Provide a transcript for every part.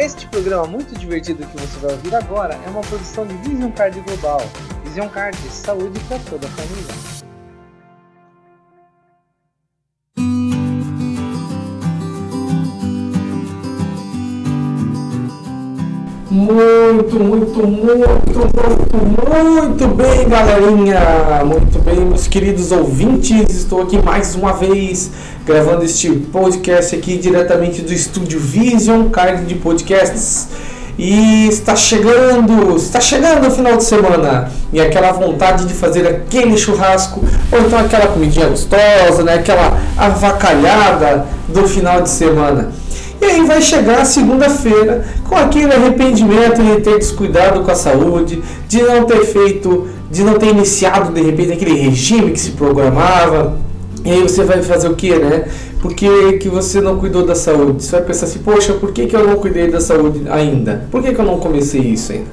Este programa muito divertido que você vai ouvir agora é uma produção de Vision Card Global. Vision Card, saúde para toda a família. Muito, muito, muito, muito, muito bem, galerinha! Muito bem, meus queridos ouvintes. Estou aqui mais uma vez gravando este podcast aqui diretamente do estúdio Vision Card de Podcasts. E está chegando, está chegando o final de semana e aquela vontade de fazer aquele churrasco ou então aquela comidinha gostosa, né? Aquela avacalhada do final de semana. E aí vai chegar segunda-feira com aquele arrependimento de ter descuidado com a saúde, de não ter feito, de não ter iniciado de repente aquele regime que se programava. E aí você vai fazer o que, né? Por que, que você não cuidou da saúde? Você vai pensar assim, poxa, por que, que eu não cuidei da saúde ainda? Por que, que eu não comecei isso ainda?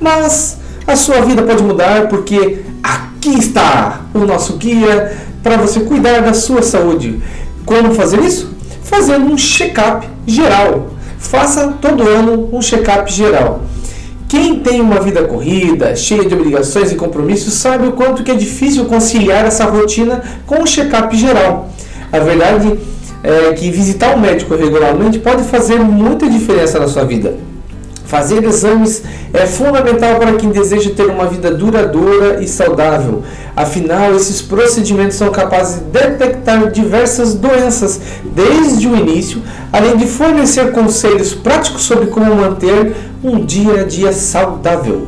Mas a sua vida pode mudar porque aqui está o nosso guia para você cuidar da sua saúde. Como fazer isso? Fazendo um check-up geral. Faça todo ano um check-up geral. Quem tem uma vida corrida, cheia de obrigações e compromissos, sabe o quanto que é difícil conciliar essa rotina com o check-up geral. A verdade é que visitar o médico regularmente pode fazer muita diferença na sua vida. Fazer exames é fundamental para quem deseja ter uma vida duradoura e saudável. Afinal, esses procedimentos são capazes de detectar diversas doenças desde o início, além de fornecer conselhos práticos sobre como manter um dia a dia saudável.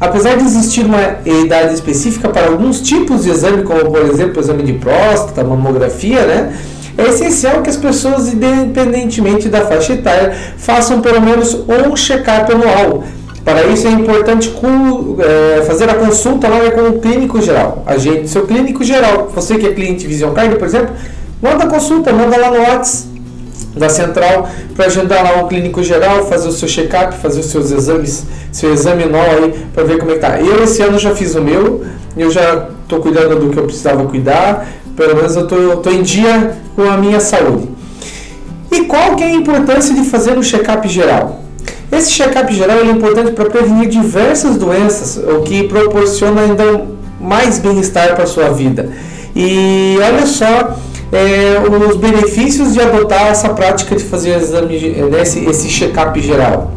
Apesar de existir uma idade específica para alguns tipos de exame, como por exemplo o exame de próstata, mamografia, né? É essencial que as pessoas, independentemente da faixa etária, façam pelo menos um check-up anual. Para isso é importante é, fazer a consulta lá com o clínico geral. Agente seu clínico geral. Você que é cliente Vision Card, por exemplo, manda a consulta, manda lá no WhatsApp da central para agendar lá o clínico geral, fazer o seu check-up, fazer os seus exames, seu exame anual aí para ver como é que tá. Eu esse ano já fiz o meu, eu já estou cuidando do que eu precisava cuidar, pelo menos eu estou em dia com a minha saúde. E qual que é a importância de fazer um check-up geral? Esse check-up geral é importante para prevenir diversas doenças, o que proporciona ainda mais bem-estar para a sua vida. E olha só é, os benefícios de adotar essa prática de fazer exame, né, esse, esse check-up geral.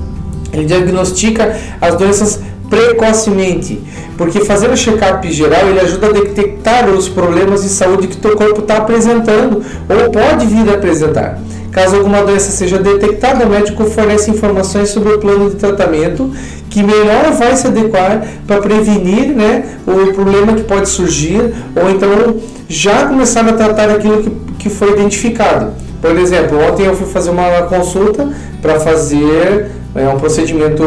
Ele diagnostica as doenças precocemente, porque fazer o check-up geral ele ajuda a detectar os problemas de saúde que teu corpo está apresentando ou pode vir a apresentar. Caso alguma doença seja detectada, o médico fornece informações sobre o plano de tratamento que melhor vai se adequar para prevenir né, o problema que pode surgir ou então já começar a tratar aquilo que, que foi identificado. Por exemplo, ontem eu fui fazer uma consulta para fazer é, um procedimento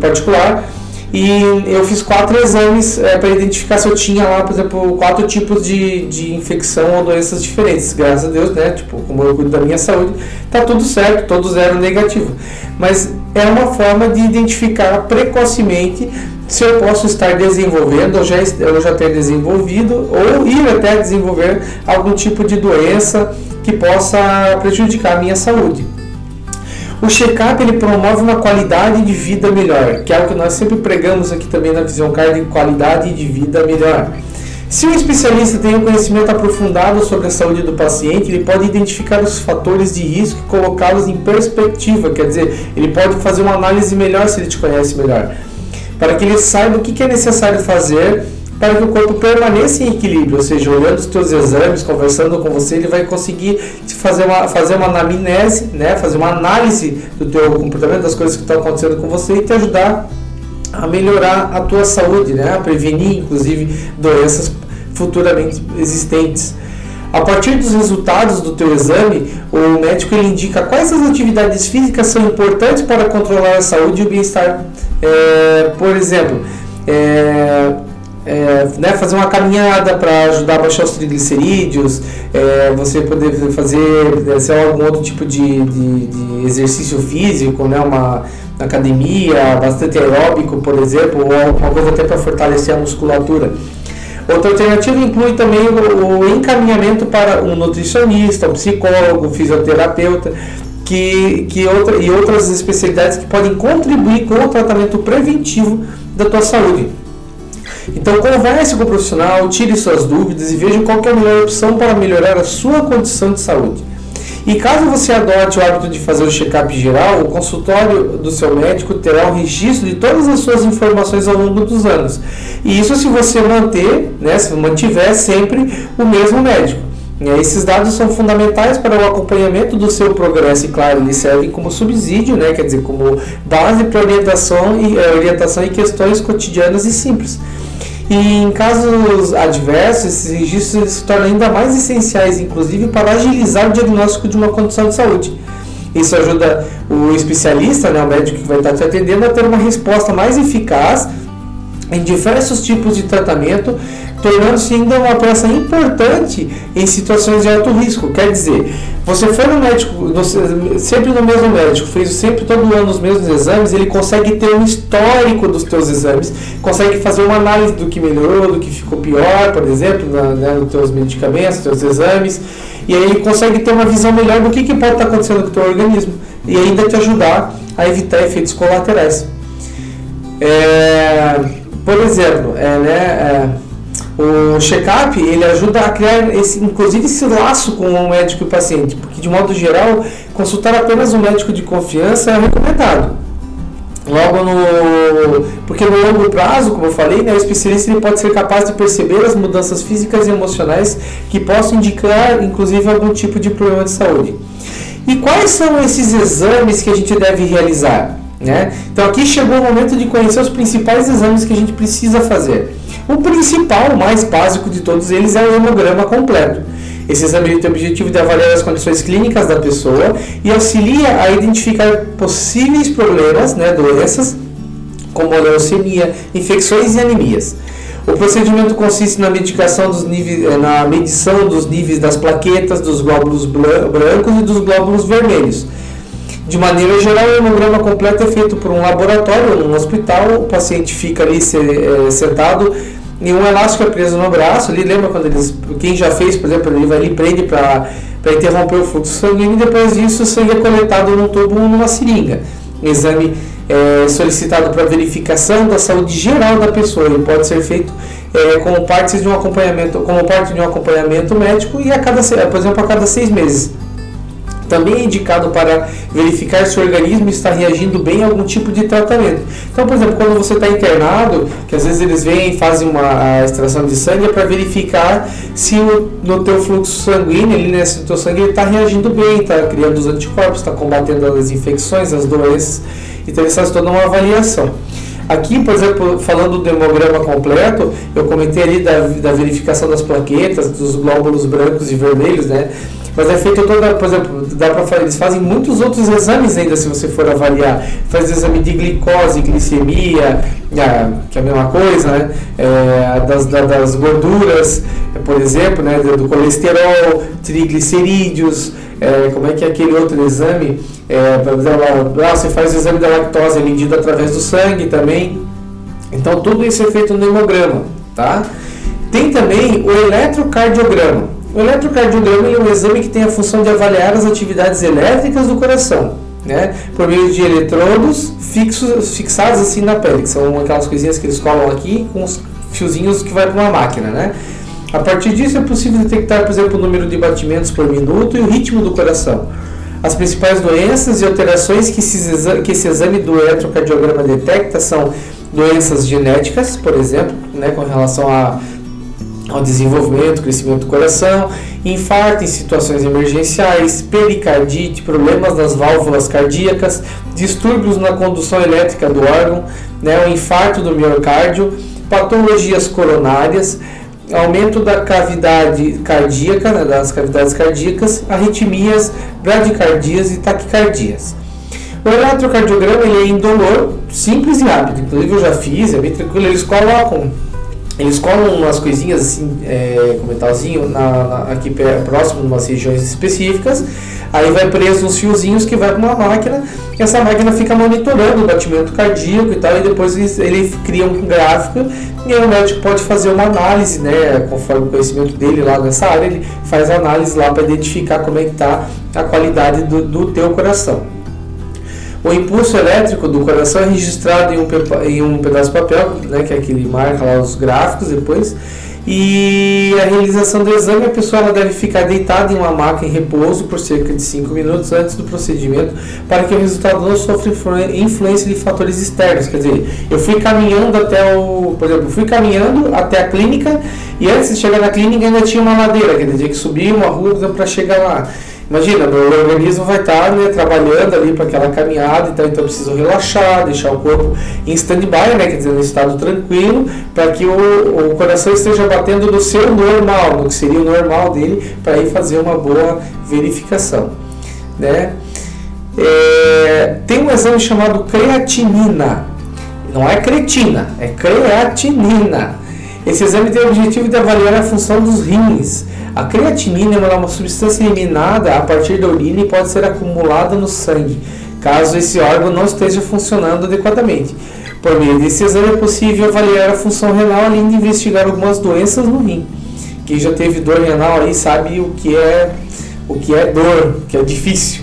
particular e eu fiz quatro exames é, para identificar se eu tinha lá, por exemplo, quatro tipos de, de infecção ou doenças diferentes. Graças a Deus, né? Tipo, como eu cuido da minha saúde, tá tudo certo, todos eram negativo. Mas é uma forma de identificar precocemente se eu posso estar desenvolvendo ou já, eu já ter desenvolvido ou ir até desenvolver algum tipo de doença que possa prejudicar a minha saúde. O check-up ele promove uma qualidade de vida melhor, que é o que nós sempre pregamos aqui também na Vision Card, qualidade de vida melhor. Se um especialista tem um conhecimento aprofundado sobre a saúde do paciente, ele pode identificar os fatores de risco e colocá-los em perspectiva, quer dizer, ele pode fazer uma análise melhor se ele te conhece melhor, para que ele saiba o que é necessário fazer para que o corpo permaneça em equilíbrio, ou seja, olhando os teus exames, conversando com você, ele vai conseguir fazer uma, fazer uma anamnese, né, fazer uma análise do teu comportamento, das coisas que estão acontecendo com você e te ajudar a melhorar a tua saúde, né, a prevenir inclusive doenças futuramente existentes. A partir dos resultados do teu exame, o médico ele indica quais as atividades físicas são importantes para controlar a saúde e o bem-estar. É, por exemplo, é, é, né, fazer uma caminhada para ajudar a baixar os triglicerídeos, é, você poder fazer né, sei algum outro tipo de, de, de, exercício físico, né, uma academia, bastante aeróbico, por exemplo, ou alguma coisa até para fortalecer a musculatura. Outra alternativa inclui também o, o encaminhamento para um nutricionista, um psicólogo, um fisioterapeuta, que, que outra, e outras especialidades que podem contribuir com o tratamento preventivo da tua saúde. Então converse com o profissional, tire suas dúvidas e veja qual é a melhor opção para melhorar a sua condição de saúde. E caso você adote o hábito de fazer o check-up geral, o consultório do seu médico terá um registro de todas as suas informações ao longo dos anos. E isso se você manter, né, se mantiver sempre o mesmo médico. E esses dados são fundamentais para o acompanhamento do seu progresso e, claro, eles servem como subsídio, né, quer dizer, como base para orientação e, eh, orientação em questões cotidianas e simples. E em casos adversos, esses registros se tornam ainda mais essenciais, inclusive para agilizar o diagnóstico de uma condição de saúde. Isso ajuda o especialista, né, o médico que vai estar te atendendo, a ter uma resposta mais eficaz em diversos tipos de tratamento tornando-se ainda uma peça importante em situações de alto risco. Quer dizer, você foi no médico, sempre no mesmo médico, fez sempre todo ano os mesmos exames, ele consegue ter um histórico dos teus exames, consegue fazer uma análise do que melhorou, do que ficou pior, por exemplo, na, né, nos teus medicamentos, nos teus exames, e aí ele consegue ter uma visão melhor do que, que pode estar acontecendo com o teu organismo e ainda te ajudar a evitar efeitos colaterais. É, por exemplo, é, né, é, o check-up ele ajuda a criar esse, inclusive esse laço com o médico e o paciente, porque de modo geral consultar apenas um médico de confiança é recomendado. Logo no, porque no longo prazo, como eu falei, né, o especialista ele pode ser capaz de perceber as mudanças físicas e emocionais que possam indicar, inclusive, algum tipo de problema de saúde. E quais são esses exames que a gente deve realizar? Né? Então aqui chegou o momento de conhecer os principais exames que a gente precisa fazer. O principal, o mais básico de todos eles é o hemograma completo. Esse exame tem o objetivo de avaliar as condições clínicas da pessoa e auxilia a identificar possíveis problemas, né, doenças, como leucemia, infecções e anemias. O procedimento consiste na níveis, eh, na medição dos níveis das plaquetas, dos glóbulos brancos e dos glóbulos vermelhos. De maneira geral, o hemograma completo é feito por um laboratório ou um hospital. O paciente fica ali eh, sentado e um elástico é preso no braço, ali lembra quando eles, quem já fez, por exemplo, ele vai ali prende para interromper o fluxo sanguíneo e depois disso o sangue é coletado num tubo ou numa seringa. exame é solicitado para verificação da saúde geral da pessoa, ele pode ser feito é, como parte de um acompanhamento, como parte de um acompanhamento médico e a cada, por exemplo, a cada seis meses também é indicado para verificar se o organismo está reagindo bem a algum tipo de tratamento. Então, por exemplo, quando você está internado, que às vezes eles vêm e fazem uma extração de sangue é para verificar se o, no teu fluxo sanguíneo, ali, né, se o teu sangue está reagindo bem, está criando os anticorpos, está combatendo as infecções, as doenças. Então, eles fazem toda uma avaliação. Aqui, por exemplo, falando do hemograma completo, eu comentei ali da, da verificação das plaquetas, dos glóbulos brancos e vermelhos, né? Mas é feito toda, por exemplo, dá para eles fazem muitos outros exames ainda se você for avaliar. Faz exame de glicose, glicemia, que é a mesma coisa, né? É, das, das gorduras, por exemplo, né? do colesterol, triglicerídeos, é, como é que é aquele outro exame? É, lá, você faz o exame da lactose é medido através do sangue também. Então tudo isso é feito no hemograma, tá? Tem também o eletrocardiograma. O eletrocardiograma é um exame que tem a função de avaliar as atividades elétricas do coração, né? Por meio de eletrodos fixos, fixados assim na pele, que são aquelas coisinhas que eles colam aqui com os fiozinhos que vai para uma máquina, né? A partir disso é possível detectar, por exemplo, o número de batimentos por minuto e o ritmo do coração. As principais doenças e alterações que esse, exame do eletrocardiograma detecta são doenças genéticas, por exemplo, né, com relação a ao desenvolvimento, crescimento do coração, infarto em situações emergenciais, pericardite, problemas nas válvulas cardíacas, distúrbios na condução elétrica do órgão, né, o infarto do miocárdio, patologias coronárias, aumento da cavidade cardíaca, né, das cavidades cardíacas, arritmias, bradicardias e taquicardias. O eletrocardiograma ele é indolor, simples e rápido. Inclusive eu já fiz, é bem tranquilo. Eles colocam eles colam umas coisinhas assim, é, com metalzinho na, na, aqui próximo, em umas regiões específicas. Aí vai preso uns fiozinhos que vai para uma máquina. E essa máquina fica monitorando o batimento cardíaco e tal. E depois ele, ele cria um gráfico. E aí o médico pode fazer uma análise, né? Conforme o conhecimento dele lá nessa área, ele faz análise lá para identificar como é que está a qualidade do, do teu coração. O impulso elétrico do coração é registrado em um, em um pedaço de papel, né, que é aquele marca lá os gráficos depois, e a realização do exame, a pessoa deve ficar deitada em uma maca em repouso por cerca de 5 minutos antes do procedimento, para que o resultado não sofra influência de fatores externos. Quer dizer, eu fui caminhando até o. Por exemplo, fui caminhando até a clínica e antes de chegar na clínica ainda tinha uma ladeira, quer dizer, que subir uma rua para chegar lá. Imagina, meu organismo vai estar né, trabalhando ali para aquela caminhada, então, então eu preciso relaxar, deixar o corpo em stand-by, né, quer dizer, no estado tranquilo, para que o, o coração esteja batendo no seu normal, no que seria o normal dele, para ir fazer uma boa verificação. Né? É, tem um exame chamado creatinina, não é cretina, é creatinina. Esse exame tem o objetivo de avaliar a função dos rins a creatinina é uma substância eliminada a partir da urina e pode ser acumulada no sangue, caso esse órgão não esteja funcionando adequadamente. Por meio desse exame é possível avaliar a função renal além de investigar algumas doenças no rim. Quem já teve dor renal aí sabe o que é o que é dor, que é difícil.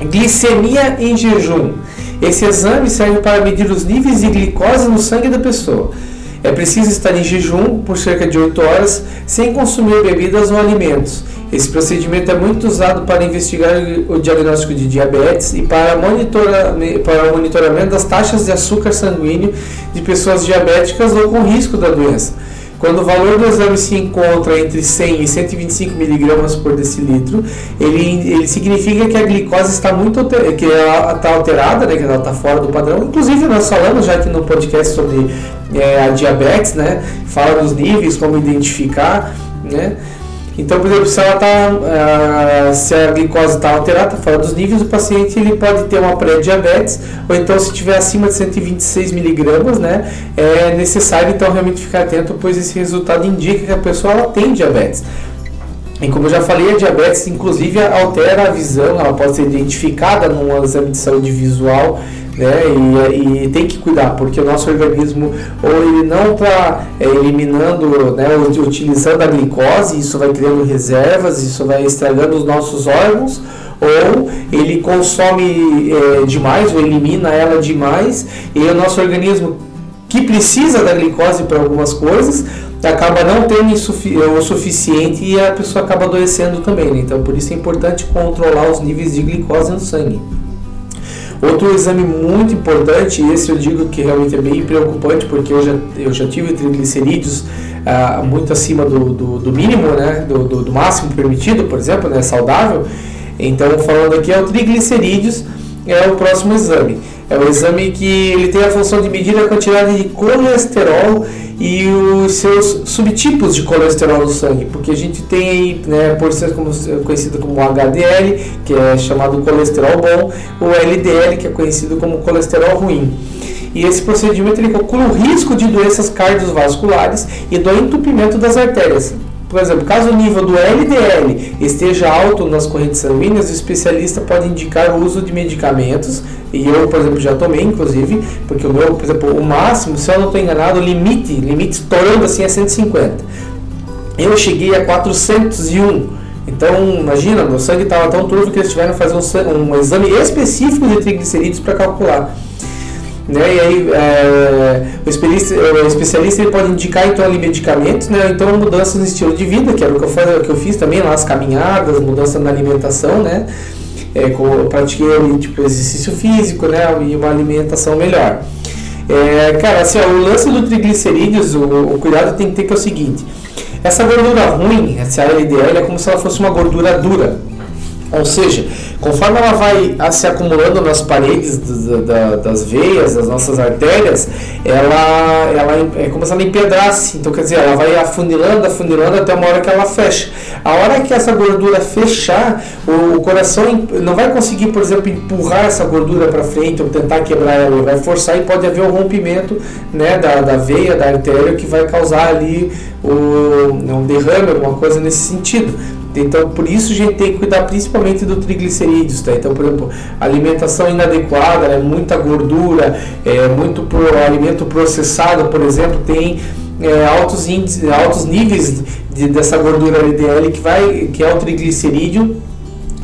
Glicemia em jejum. Esse exame serve para medir os níveis de glicose no sangue da pessoa. É preciso estar em jejum por cerca de 8 horas sem consumir bebidas ou alimentos. Esse procedimento é muito usado para investigar o diagnóstico de diabetes e para, monitora, para o monitoramento das taxas de açúcar sanguíneo de pessoas diabéticas ou com risco da doença. Quando o valor do exame se encontra entre 100 e 125 miligramas por decilitro, ele, ele significa que a glicose está muito que ela está alterada, né, que ela está fora do padrão. Inclusive nós falamos já aqui no podcast sobre é, a diabetes, né, fala dos níveis, como identificar, né. Então, por exemplo, se, ela tá, uh, se a glicose está alterada, fora dos níveis, o paciente ele pode ter uma pré-diabetes, ou então se tiver acima de 126 miligramas, né, é necessário então realmente ficar atento, pois esse resultado indica que a pessoa ela tem diabetes. E como eu já falei, a diabetes inclusive altera a visão, ela pode ser identificada num exame de saúde visual né? E, e, tem que cuidar, porque o nosso organismo ou ele não está é, eliminando, né, utilizando a glicose, isso vai criando reservas, isso vai estragando os nossos órgãos, ou ele consome é, demais, ou elimina ela demais, e o nosso organismo que precisa da glicose para algumas coisas, acaba não tendo o suficiente e a pessoa acaba adoecendo também. Né? Então, por isso é importante controlar os níveis de glicose no sangue. Outro exame muito importante, e esse eu digo que realmente é bem preocupante, porque eu já, eu já tive triglicerídeos ah, muito acima do, do, do mínimo, né, do, do, do, máximo permitido, por exemplo, né, saudável. Então, falando aqui, é o triglicerídeos, é o próximo exame. É o exame que ele tem a função de medir a quantidade de colesterol e os seus subtipos de colesterol no sangue, porque a gente tem aí, né, por ser como, conhecido como HDL, que é chamado colesterol bom, o LDL, que é conhecido como colesterol ruim. E esse procedimento ele calcula o risco de doenças cardiovasculares e do entupimento das artérias. Por exemplo, caso o nível do LDL esteja alto nas correntes sanguíneas, o especialista pode indicar o uso de medicamentos, e eu, por exemplo, já tomei, inclusive, porque o meu, por exemplo, o máximo, se eu não estou enganado, o limite, limite estourando assim é 150. Eu cheguei a 401. Então, imagina, meu sangue estava tão turvo que eles tiveram que fazer um, um exame específico de triglicerídeos para calcular. Né? E aí é, o, especialista, o especialista ele pode indicar então ali medicamentos, né? então mudanças no estilo de vida, que era o que eu, faz, que eu fiz também lá, as caminhadas, mudança na alimentação, né? É, eu pratiquei ali, tipo, exercício físico, né? E uma alimentação melhor. É, cara, assim, ó, o lance do triglicerídeos, o, o, cuidado tem que ter que é o seguinte: essa gordura ruim, essa LDL, é como se ela fosse uma gordura dura. Ou seja, conforme ela vai se acumulando nas paredes das veias, das nossas artérias, ela, ela é como se ela empedrasse. Então, quer dizer, ela vai afunilando, afunilando até uma hora que ela fecha. A hora que essa gordura fechar, o coração não vai conseguir, por exemplo, empurrar essa gordura para frente ou tentar quebrar ela, ele vai forçar e pode haver um rompimento né, da, da veia, da artéria, que vai causar ali o, um derrame, alguma coisa nesse sentido. Então, por isso a gente tem que cuidar principalmente do triglicerídeos, tá? Então, por exemplo, alimentação inadequada, né? muita gordura, é, muito pro, alimento processado, por exemplo, tem é, altos, índices, altos níveis de, dessa gordura LDL que, vai, que é o triglicerídeo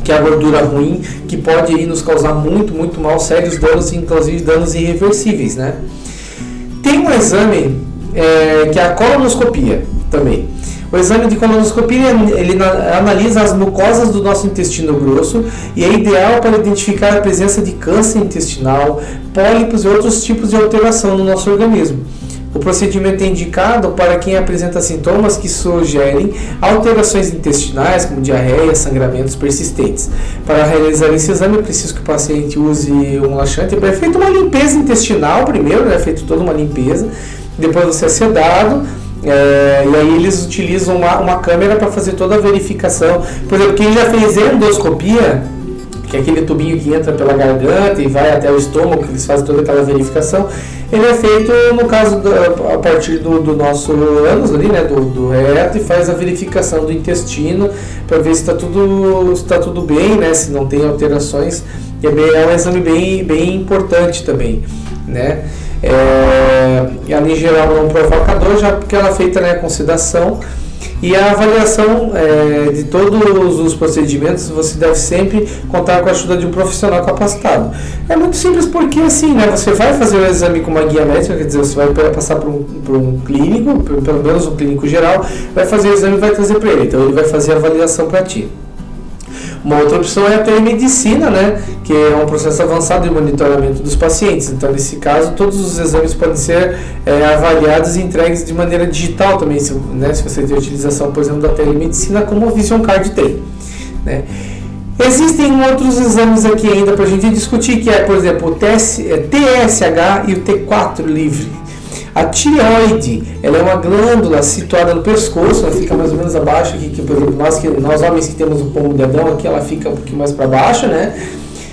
que é a gordura ruim, que pode aí nos causar muito, muito mal, sérios danos, inclusive danos irreversíveis, né? Tem um exame é, que é a colonoscopia também. O exame de colonoscopia ele analisa as mucosas do nosso intestino grosso e é ideal para identificar a presença de câncer intestinal, pólipos e outros tipos de alteração no nosso organismo. O procedimento é indicado para quem apresenta sintomas que sugerem alterações intestinais, como diarreia, sangramentos persistentes. Para realizar esse exame, é preciso que o paciente use um laxante. É feita uma limpeza intestinal primeiro, é né? feita toda uma limpeza. Depois você é sedado. É, e aí eles utilizam uma, uma câmera para fazer toda a verificação. Por exemplo, quem já fez endoscopia, que é aquele tubinho que entra pela garganta e vai até o estômago, que eles fazem toda aquela verificação, ele é feito, no caso, a partir do, do nosso ânus ali, né, do, do reto, e faz a verificação do intestino para ver se está tudo, tá tudo bem, né, se não tem alterações. E é, bem, é um exame bem, bem importante também, né. É, ela em geral não provocador, já porque ela é feita né, com sedação, e a avaliação é, de todos os procedimentos você deve sempre contar com a ajuda de um profissional capacitado. É muito simples porque assim, né, você vai fazer o exame com uma guia médica, quer dizer, você vai passar por um, por um clínico, pelo menos um clínico geral, vai fazer o exame e vai trazer para ele. Então ele vai fazer a avaliação para ti. Uma outra opção é a telemedicina, né, que é um processo avançado de monitoramento dos pacientes. Então, nesse caso, todos os exames podem ser é, avaliados e entregues de maneira digital também, se, né, se você tem utilização, por exemplo, da telemedicina, como o Vision Card tem. Né. Existem outros exames aqui ainda para a gente discutir, que é, por exemplo, o TS, TSH é, e o T4 livre. A tireoide, ela é uma glândula situada no pescoço, ela fica mais ou menos abaixo aqui, que, por exemplo, nós, que, nós homens que temos o pomo dedão aqui, ela fica um pouquinho mais para baixo, né?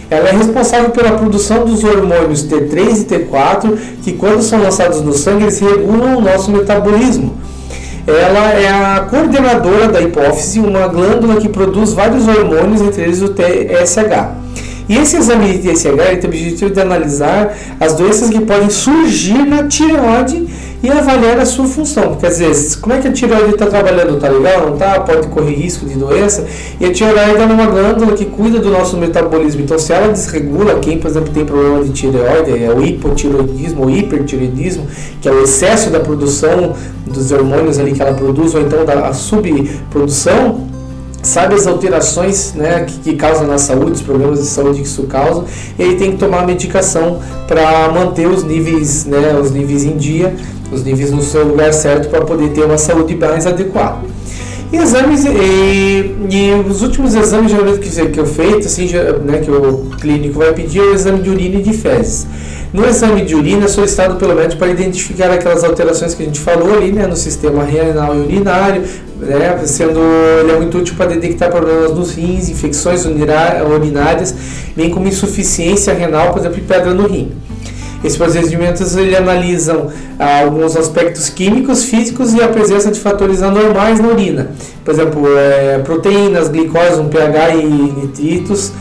Ela é responsável pela produção dos hormônios T3 e T4, que quando são lançados no sangue, eles regulam o nosso metabolismo. Ela é a coordenadora da hipófise, uma glândula que produz vários hormônios, entre eles o TSH. E esse exame de TSH tem o objetivo de analisar as doenças que podem surgir na tireoide e avaliar a sua função. Quer dizer, como é que a tireoide está trabalhando? Está legal? Não está? Pode correr risco de doença? E a tireoide é uma glândula que cuida do nosso metabolismo. Então, se ela desregula, quem, por exemplo, tem problema de tireoide, é o hipotireoidismo ou hipertireoidismo, que é o excesso da produção dos hormônios ali que ela produz, ou então da subprodução, sabe as alterações né, que, que causam na saúde, os problemas de saúde que isso causa, e aí tem que tomar medicação para manter os níveis, né, os níveis em dia, os níveis no seu lugar certo para poder ter uma saúde mais adequada. E exames e, e os últimos exames geralmente que, que eu feito, assim, né, que o clínico vai pedir é o exame de urina e de fezes. No exame de urina é solicitado pelo médico para identificar aquelas alterações que a gente falou ali, né, no sistema renal e urinário, né, sendo ele é muito útil para detectar problemas nos rins, infecções urinárias, bem como insuficiência renal, por exemplo, pedra no rim. Esses procedimentos ele analisam ah, alguns aspectos químicos, físicos e a presença de fatores anormais na urina. Por exemplo, é, proteínas, glicose, um pH e nitritos,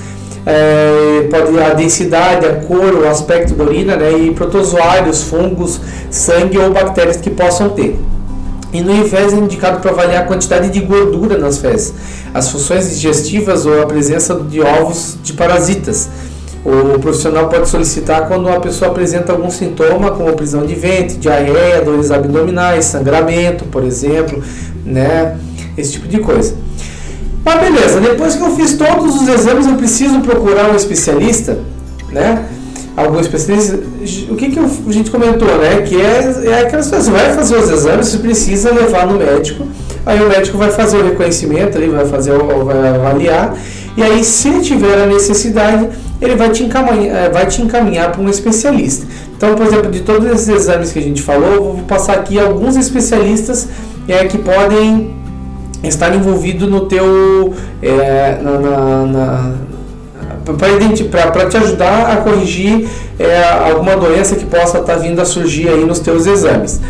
é, pode a densidade, a cor, o aspecto da urina né, e protozoários, fungos, sangue ou bactérias que possam ter. E no IFES é indicado para avaliar a quantidade de gordura nas fezes, as funções digestivas ou a presença de ovos de parasitas. O profissional pode solicitar quando a pessoa apresenta algum sintoma, como prisão de ventre, diarreia, dores abdominais, sangramento, por exemplo, né? Esse tipo de coisa. Mas beleza, depois que eu fiz todos os exames, eu preciso procurar um especialista, né? algum especialista, o que, que a gente comentou, né? Que é, é você vai fazer os exames, você precisa levar no médico, aí o médico vai fazer o reconhecimento, ele vai fazer vai avaliar, e aí se tiver a necessidade, ele vai te encaminhar, eh, vai te encaminhar para um especialista. Então, por exemplo, de todos esses exames que a gente falou, eu vou passar aqui alguns especialistas é, que podem estar envolvidos no teu é, na, na, na para te ajudar a corrigir é, alguma doença que possa estar tá vindo a surgir aí nos teus exames.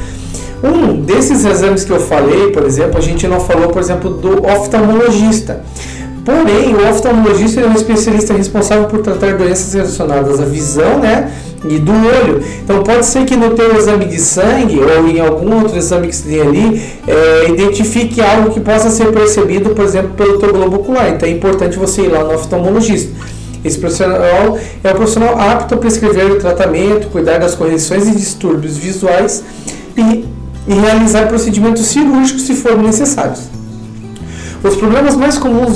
Um desses exames que eu falei, por exemplo, a gente não falou, por exemplo, do oftalmologista. Porém, o oftalmologista é um especialista responsável por tratar doenças relacionadas à visão, né? E do olho. Então pode ser que no teu exame de sangue ou em algum outro exame que você tem ali, é, identifique algo que possa ser percebido, por exemplo, pelo teu globo ocular. Então é importante você ir lá no oftalmologista. Esse profissional é o profissional apto a prescrever o tratamento, cuidar das correções e distúrbios visuais e, e realizar procedimentos cirúrgicos se forem necessários. Os problemas mais comuns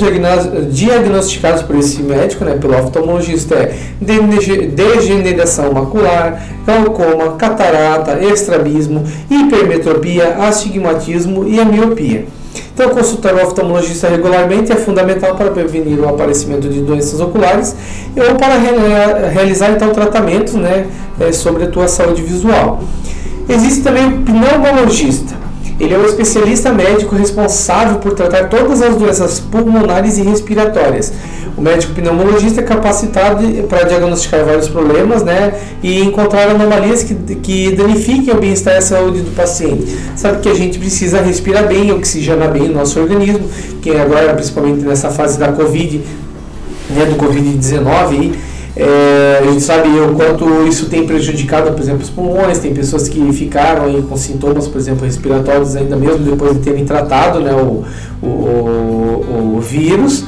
diagnosticados por esse médico, né, pelo oftalmologista, é degeneração macular, glaucoma, catarata, estrabismo, hipermetropia, astigmatismo e a miopia. Então, consultar o oftalmologista regularmente é fundamental para prevenir o aparecimento de doenças oculares ou para realizar então tratamentos né, é, sobre a tua saúde visual. Existe também o pneumologista. Ele é o especialista médico responsável por tratar todas as doenças pulmonares e respiratórias. O médico pneumologista é capacitado para diagnosticar vários problemas né, e encontrar anomalias que, que danifiquem o bem-estar e a saúde do paciente. Sabe que a gente precisa respirar bem, oxigenar bem o nosso organismo, que agora, principalmente nessa fase da Covid, né, do Covid-19, é, a gente sabe o quanto isso tem prejudicado, por exemplo, os pulmões. Tem pessoas que ficaram aí com sintomas, por exemplo, respiratórios ainda mesmo depois de terem tratado né, o, o, o, vírus.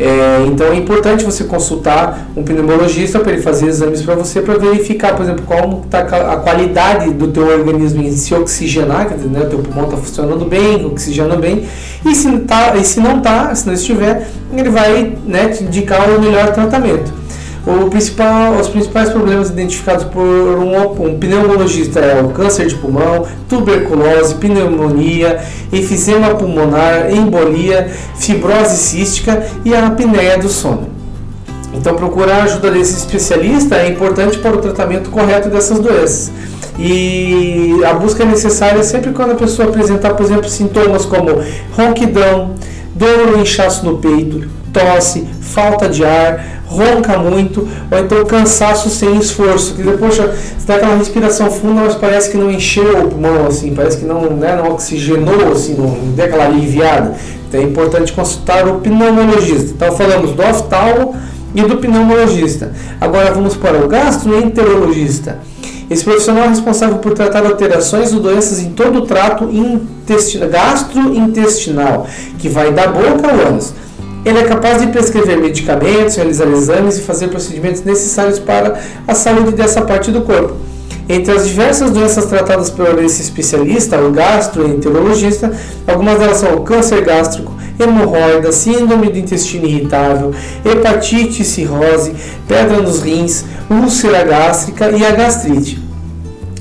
É, então é importante você consultar um pneumologista para ele fazer exames para você para verificar, por exemplo, como está a qualidade do teu organismo em se oxigenar, quer dizer, né, o teu pulmão está funcionando bem, oxigenando bem, e se, tá, e se não está, se não estiver, ele vai né, te indicar o melhor tratamento. O principal, os principais problemas identificados por um, um, pneumologista é o câncer de pulmão, tuberculose, pneumonia, efizema pulmonar, embolia, fibrose cística e a apneia do sono. Então, procurar a ajuda desse especialista é importante para o tratamento correto dessas doenças. E a busca é necessária sempre quando a pessoa apresentar, por exemplo, sintomas como ronquidão, dor ou inchaço no peito, tosse, falta de ar, ronca muito, ou então cansaço sem esforço. Que depois você dá aquela respiração funda, mas parece que não encheu o pulmão, assim, parece que não, né, não oxigenou, assim, não deu aquela aliviada. Então é importante consultar o pneumologista. Então falamos do oftalmo e do pneumologista. Agora vamos para o gastroenterologista. Esse profissional é responsável por tratar alterações ou doenças em todo o trato gastrointestinal, que vai da boca ao ânus. Ele é capaz de prescrever medicamentos, realizar exames e fazer procedimentos necessários para a saúde dessa parte do corpo. Entre as diversas doenças tratadas por esse especialista, o gastroenterologista, algumas delas são o câncer gástrico, hemorroida, síndrome do intestino irritável, hepatite, cirrose, pedra nos rins, úlcera gástrica e a gastrite.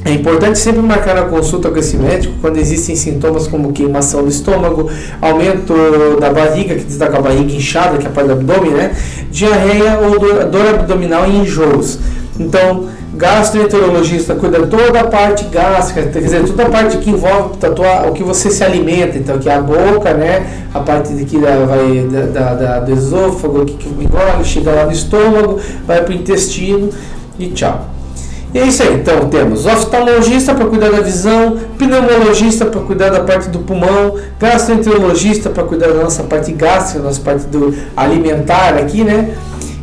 É importante sempre marcar a consulta com esse médico quando existem sintomas como queimação do estômago, aumento da barriga, que destaca a barriga inchada, que é a parte do abdômen, né? diarreia ou dor, abdominal e enjoos. Então, gastroenterologista cuida toda a parte gástrica, quer dizer, toda a parte que envolve o que você se alimenta, então que é a boca, né, a parte vai da, da, da, do esôfago, que, que engole, chega lá no estômago, vai para o intestino e tchau. E é isso aí. Então temos oftalmologista para cuidar da visão, pneumologista para cuidar da parte do pulmão, gastroenterologista para cuidar da nossa parte gástrica, nossa parte do alimentar aqui, né?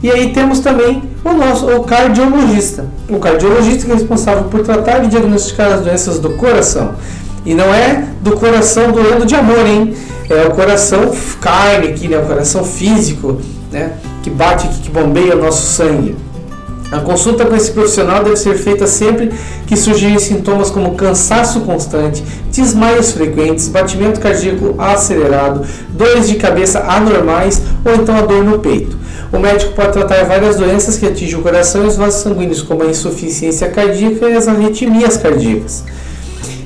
E aí temos também o nosso o cardiologista. O cardiologista que é responsável por tratar e diagnosticar as doenças do coração. E não é do coração doendo de amor, hein? É o coração carne aqui, né? O coração físico, né? Que bate, que bombeia o nosso sangue. A consulta com esse profissional deve ser feita sempre que surgirem sintomas como cansaço constante, desmaios frequentes, batimento cardíaco acelerado, dores de cabeça anormais ou então a dor no peito. O médico pode tratar várias doenças que atingem o coração e os vasos sanguíneos, como a insuficiência cardíaca e as arritmias cardíacas.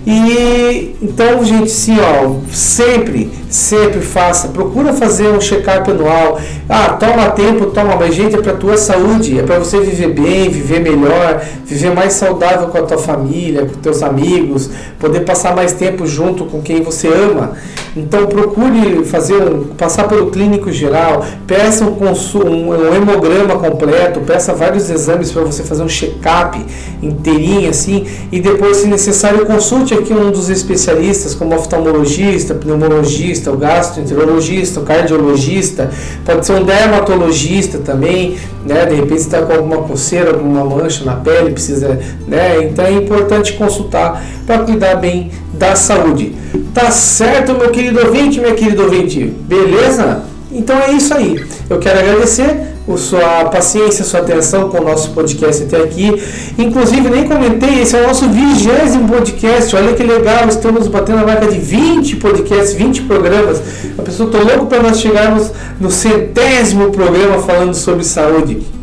E então, gente, sim, ó, sempre, sempre faça, procura fazer um check-up anual. Ah, toma tempo, toma, mas gente, é para tua saúde, é para você viver bem, viver melhor, viver mais saudável com a tua família, com teus amigos, poder passar mais tempo junto com quem você ama. Então procure fazer um, passar pelo clínico geral, peça um, um, um hemograma completo, peça vários exames para você fazer um check-up inteirinho assim, e depois, se necessário, consulte aqui um dos especialistas, como oftalmologista, pneumologista, o gastroenterologista, o cardiologista, pode ser um dermatologista também, né? De repente está com alguma coceira, alguma mancha na pele, precisa, né? Então é importante consultar para cuidar bem da saúde. Tá certo, meu querido ouvinte, minha querida ouvinte? Beleza? Então é isso aí. Eu quero agradecer a sua paciência, sua atenção com o nosso podcast até aqui. Inclusive, nem comentei, esse é o nosso vigésimo podcast. Olha que legal, estamos batendo a marca de 20 podcasts, 20 programas. A pessoa, estou louco para nós chegarmos no centésimo programa falando sobre saúde.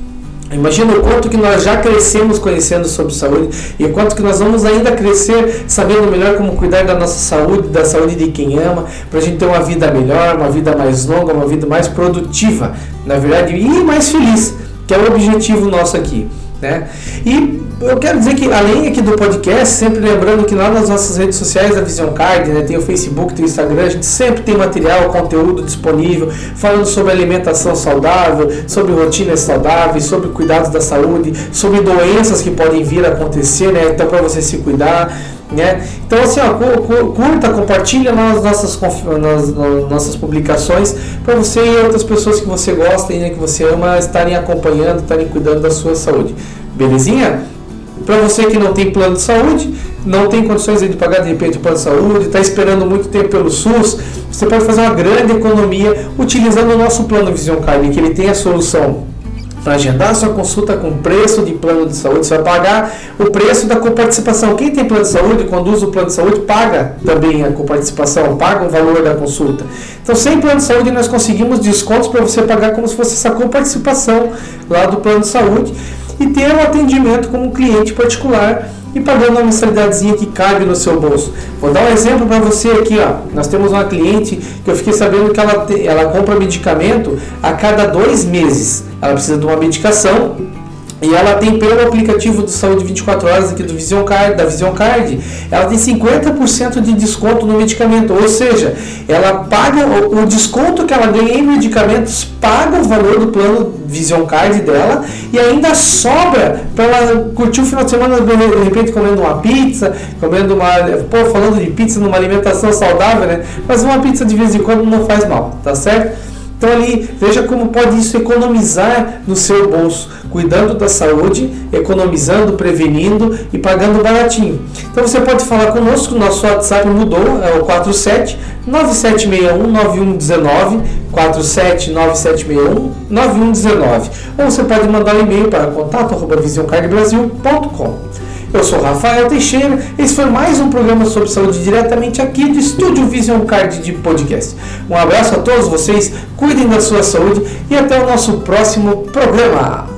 Imagina o quanto que nós já crescemos conhecendo sobre saúde e o quanto que nós vamos ainda crescer sabendo melhor como cuidar da nossa saúde, da saúde de quem ama, para a gente ter uma vida melhor, uma vida mais longa, uma vida mais produtiva, na verdade, e mais feliz, que é o objetivo nosso aqui. Né? E eu quero dizer que além aqui do podcast, sempre lembrando que lá nas nossas redes sociais da Vision Card, né, tem o Facebook, tem o Instagram, a gente sempre tem material, conteúdo disponível, falando sobre alimentação saudável, sobre rotinas saudáveis, sobre cuidados da saúde, sobre doenças que podem vir a acontecer, né? Então para você se cuidar. Né? Então assim, ó, curta, compartilha nas nossas, nas, nas nossas publicações para você e outras pessoas que você gosta e né, que você ama estarem acompanhando, estarem cuidando da sua saúde. Belezinha? Para você que não tem plano de saúde, não tem condições de pagar de repente o plano de saúde, está esperando muito tempo pelo SUS, você pode fazer uma grande economia utilizando o nosso plano Vision Card, que ele tem a solução para agendar sua consulta com preço de plano de saúde, você vai pagar o preço da coparticipação. Quem tem plano de saúde, usa o plano de saúde, paga também a coparticipação, paga o valor da consulta. Então, sem plano de saúde, nós conseguimos descontos para você pagar como se fosse essa coparticipação lá do plano de saúde e ter um atendimento como cliente particular e pagando uma mensalidadezinha que cabe no seu bolso. Vou dar um exemplo para você aqui, ó. Nós temos uma cliente que eu fiquei sabendo que ela, te, ela compra medicamento a cada dois meses. Ela precisa de uma medicação e ela tem pelo aplicativo de saúde 24 horas aqui do Vision Card, da Vision Card, ela tem 50% de desconto no medicamento, ou seja, ela paga o, o, desconto que ela ganha em medicamentos, paga o valor do plano Vision Card dela e ainda sobra para ela curtir o final de semana de repente comendo uma pizza, comendo uma, pô, falando de pizza numa alimentação saudável, né? Mas uma pizza de vez em quando não faz mal, tá certo? Então ali, veja como pode isso economizar no seu bolso, cuidando da saúde, economizando, prevenindo e pagando baratinho. Então você pode falar conosco, nosso WhatsApp mudou, é o 47 9761 9119 47 9761 9119. Ou você pode mandar um e-mail para contato@visioncardbrasil.com. Eu sou Rafael Teixeira. Esse foi mais um programa sobre saúde diretamente aqui do Estúdio Vision Card de podcast. Um abraço a todos vocês, cuidem da sua saúde e até o nosso próximo programa.